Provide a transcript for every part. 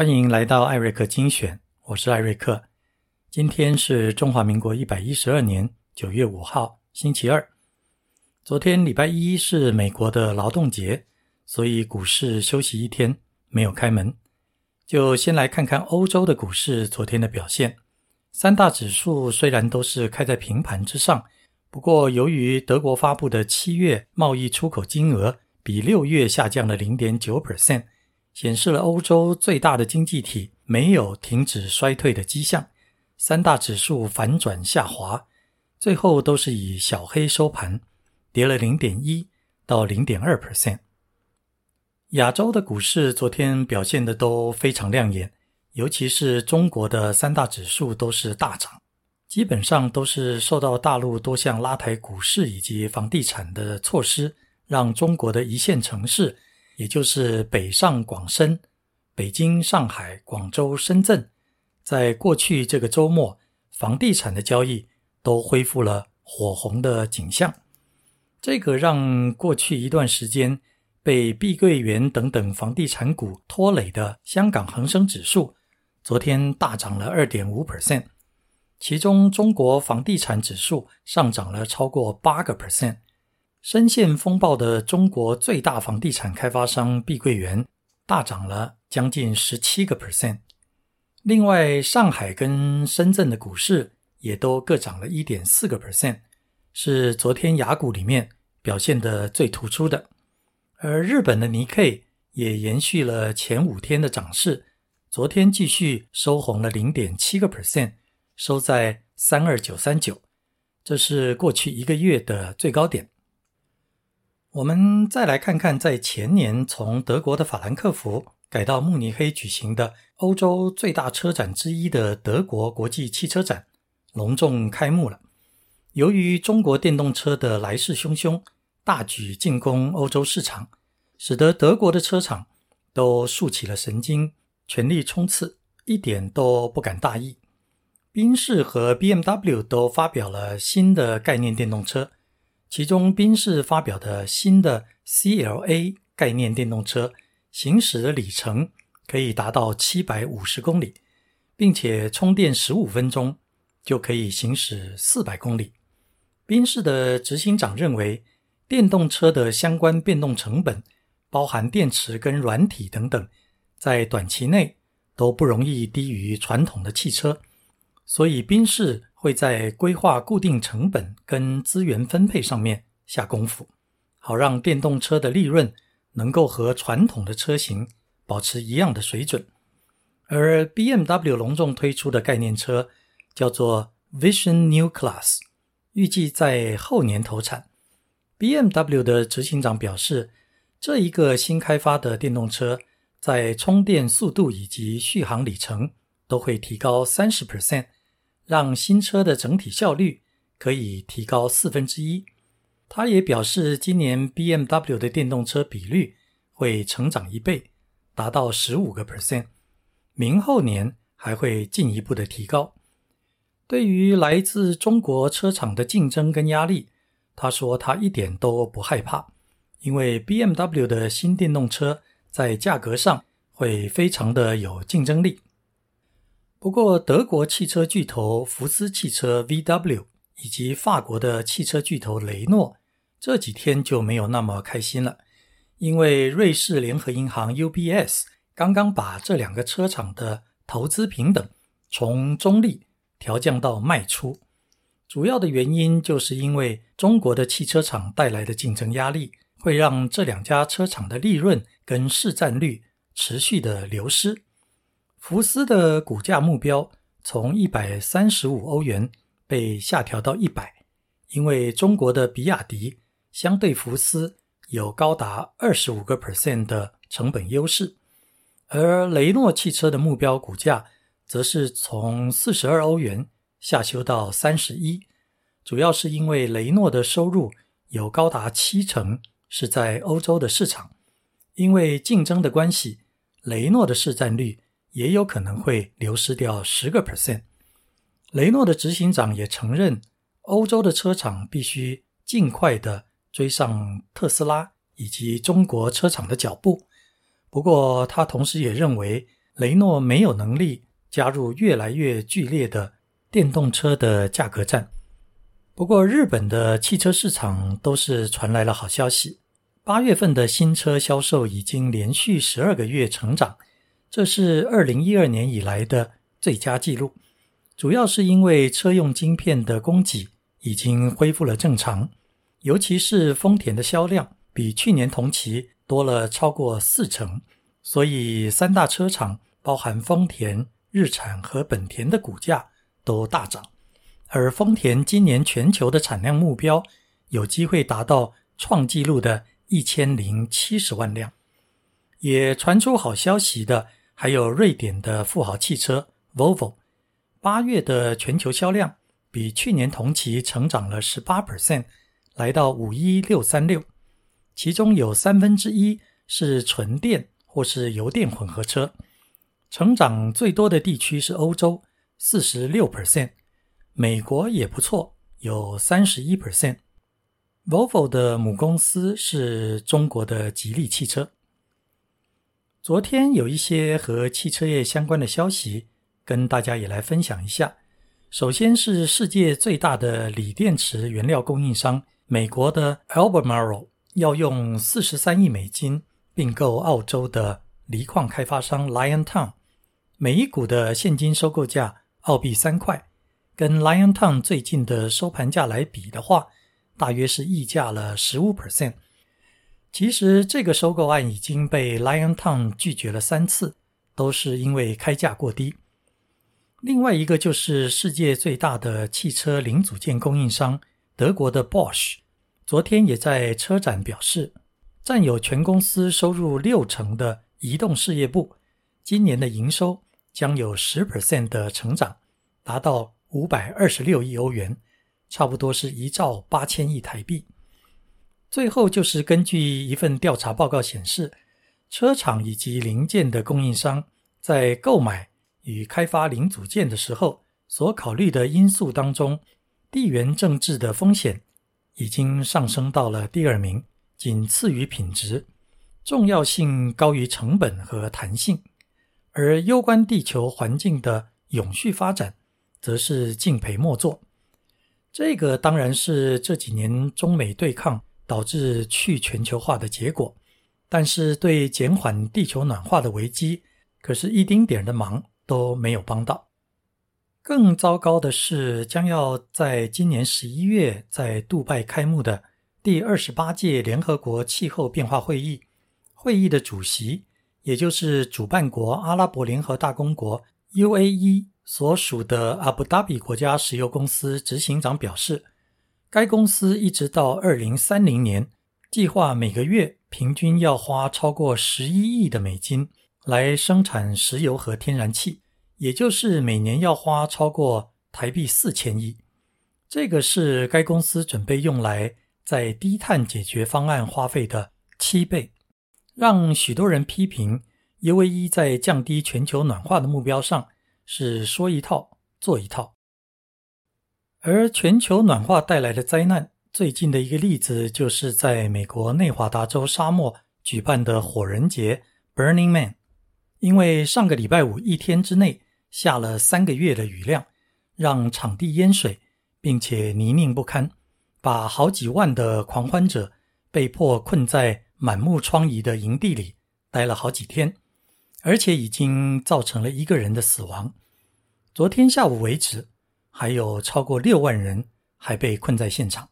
欢迎来到艾瑞克精选，我是艾瑞克。今天是中华民国一百一十二年九月五号，星期二。昨天礼拜一是美国的劳动节，所以股市休息一天，没有开门。就先来看看欧洲的股市昨天的表现。三大指数虽然都是开在平盘之上，不过由于德国发布的七月贸易出口金额比六月下降了零点九 percent。显示了欧洲最大的经济体没有停止衰退的迹象，三大指数反转下滑，最后都是以小黑收盘，跌了零点一到零点二 percent。亚洲的股市昨天表现的都非常亮眼，尤其是中国的三大指数都是大涨，基本上都是受到大陆多项拉抬股市以及房地产的措施，让中国的一线城市。也就是北上广深，北京、上海、广州、深圳，在过去这个周末，房地产的交易都恢复了火红的景象。这个让过去一段时间被碧桂园等等房地产股拖累的香港恒生指数，昨天大涨了二点五 percent，其中中国房地产指数上涨了超过八个 percent。深陷风暴的中国最大房地产开发商碧桂园大涨了将近十七个 percent。另外，上海跟深圳的股市也都各涨了一点四个 percent，是昨天雅股里面表现的最突出的。而日本的尼 K 也延续了前五天的涨势，昨天继续收红了零点七个 percent，收在三二九三九，这是过去一个月的最高点。我们再来看看，在前年从德国的法兰克福改到慕尼黑举行的欧洲最大车展之一的德国国际汽车展隆重开幕了。由于中国电动车的来势汹汹，大举进攻欧洲市场，使得德国的车厂都竖起了神经，全力冲刺，一点都不敢大意。宾士和 BMW 都发表了新的概念电动车。其中，宾士发表的新的 CLA 概念电动车行驶的里程可以达到七百五十公里，并且充电十五分钟就可以行驶四百公里。宾士的执行长认为，电动车的相关变动成本，包含电池跟软体等等，在短期内都不容易低于传统的汽车，所以宾士。会在规划固定成本跟资源分配上面下功夫，好让电动车的利润能够和传统的车型保持一样的水准。而 BMW 隆重推出的概念车叫做 Vision New Class，预计在后年投产。BMW 的执行长表示，这一个新开发的电动车在充电速度以及续航里程都会提高三十 percent。让新车的整体效率可以提高四分之一。他也表示，今年 BMW 的电动车比率会成长一倍，达到十五个 percent。明后年还会进一步的提高。对于来自中国车厂的竞争跟压力，他说他一点都不害怕，因为 BMW 的新电动车在价格上会非常的有竞争力。不过，德国汽车巨头福斯汽车 （VW） 以及法国的汽车巨头雷诺这几天就没有那么开心了，因为瑞士联合银行 （UBS） 刚刚把这两个车厂的投资平等从中立调降到卖出。主要的原因就是因为中国的汽车厂带来的竞争压力，会让这两家车厂的利润跟市占率持续的流失。福斯的股价目标从一百三十五欧元被下调到一百，因为中国的比亚迪相对福斯有高达二十五个 percent 的成本优势，而雷诺汽车的目标股价则是从四十二欧元下修到三十一，主要是因为雷诺的收入有高达七成是在欧洲的市场，因为竞争的关系，雷诺的市占率。也有可能会流失掉十个 percent。雷诺的执行长也承认，欧洲的车厂必须尽快的追上特斯拉以及中国车厂的脚步。不过，他同时也认为，雷诺没有能力加入越来越剧烈的电动车的价格战。不过，日本的汽车市场都是传来了好消息。八月份的新车销售已经连续十二个月成长，这是二零一二年以来的最佳纪录。主要是因为车用晶片的供给已经恢复了正常，尤其是丰田的销量比去年同期多了超过四成，所以三大车厂，包含丰田、日产和本田的股价都大涨。而丰田今年全球的产量目标有机会达到创纪录的一千零七十万辆。也传出好消息的还有瑞典的富豪汽车 Volvo，八月的全球销量比去年同期成长了十八 percent，来到五一六三六，其中有三分之一是纯电或是油电混合车。成长最多的地区是欧洲，四十六 percent。美国也不错，有三十一 percent。Volvo 的母公司是中国的吉利汽车。昨天有一些和汽车业相关的消息，跟大家也来分享一下。首先是世界最大的锂电池原料供应商美国的 Albemarle 要用四十三亿美金并购澳洲的锂矿开发商 Liontown，每一股的现金收购价澳币三块。跟 Liontown 最近的收盘价来比的话，大约是溢价了十五 percent。其实这个收购案已经被 Liontown 拒绝了三次，都是因为开价过低。另外一个就是世界最大的汽车零组件供应商德国的 Bosch，昨天也在车展表示，占有全公司收入六成的移动事业部，今年的营收将有十 percent 的成长，达到。五百二十六亿欧元，差不多是一兆八千亿台币。最后就是根据一份调查报告显示，车厂以及零件的供应商在购买与开发零组件的时候所考虑的因素当中，地缘政治的风险已经上升到了第二名，仅次于品质，重要性高于成本和弹性，而攸关地球环境的永续发展。则是敬陪末座，这个当然是这几年中美对抗导致去全球化的结果，但是对减缓地球暖化的危机，可是一丁点的忙都没有帮到。更糟糕的是，将要在今年十一月在杜拜开幕的第二十八届联合国气候变化会议，会议的主席，也就是主办国阿拉伯联合大公国 UAE。所属的阿布达比国家石油公司执行长表示，该公司一直到二零三零年，计划每个月平均要花超过十一亿的美金来生产石油和天然气，也就是每年要花超过台币四千亿。这个是该公司准备用来在低碳解决方案花费的七倍，让许多人批评 UAE 在降低全球暖化的目标上。是说一套做一套，而全球暖化带来的灾难，最近的一个例子就是在美国内华达州沙漠举办的火人节 （Burning Man），因为上个礼拜五一天之内下了三个月的雨量，让场地淹水，并且泥泞不堪，把好几万的狂欢者被迫困在满目疮痍的营地里待了好几天，而且已经造成了一个人的死亡。昨天下午为止，还有超过六万人还被困在现场。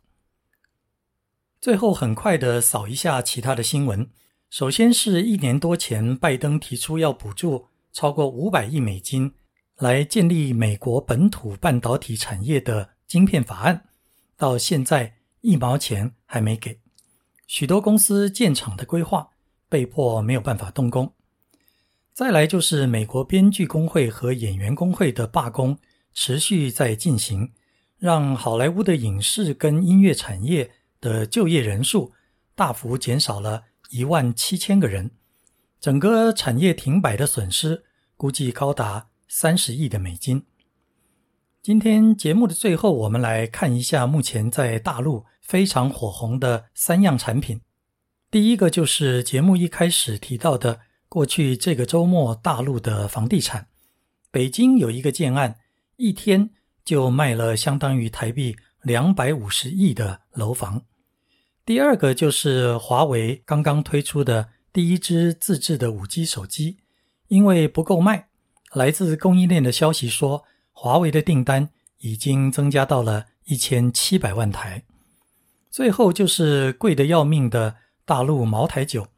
最后，很快的扫一下其他的新闻。首先是一年多前，拜登提出要补助超过五百亿美金来建立美国本土半导体产业的晶片法案，到现在一毛钱还没给，许多公司建厂的规划被迫没有办法动工。再来就是美国编剧工会和演员工会的罢工持续在进行，让好莱坞的影视跟音乐产业的就业人数大幅减少了一万七千个人，整个产业停摆的损失估计高达三十亿的美金。今天节目的最后，我们来看一下目前在大陆非常火红的三样产品。第一个就是节目一开始提到的。过去这个周末大陆的房地产，北京有一个建案，一天就卖了相当于台币两百五十亿的楼房。第二个就是华为刚刚推出的第一支自制的五 G 手机，因为不够卖，来自供应链的消息说，华为的订单已经增加到了一千七百万台。最后就是贵得要命的大陆茅台酒，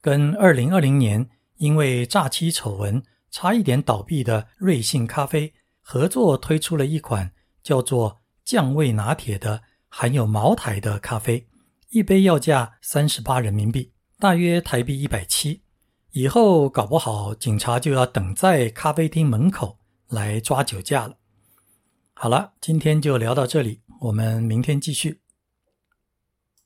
跟二零二零年。因为诈欺丑闻差一点倒闭的瑞幸咖啡合作推出了一款叫做酱味拿铁的含有茅台的咖啡，一杯要价三十八人民币，大约台币一百七。以后搞不好警察就要等在咖啡厅门口来抓酒驾了。好了，今天就聊到这里，我们明天继续。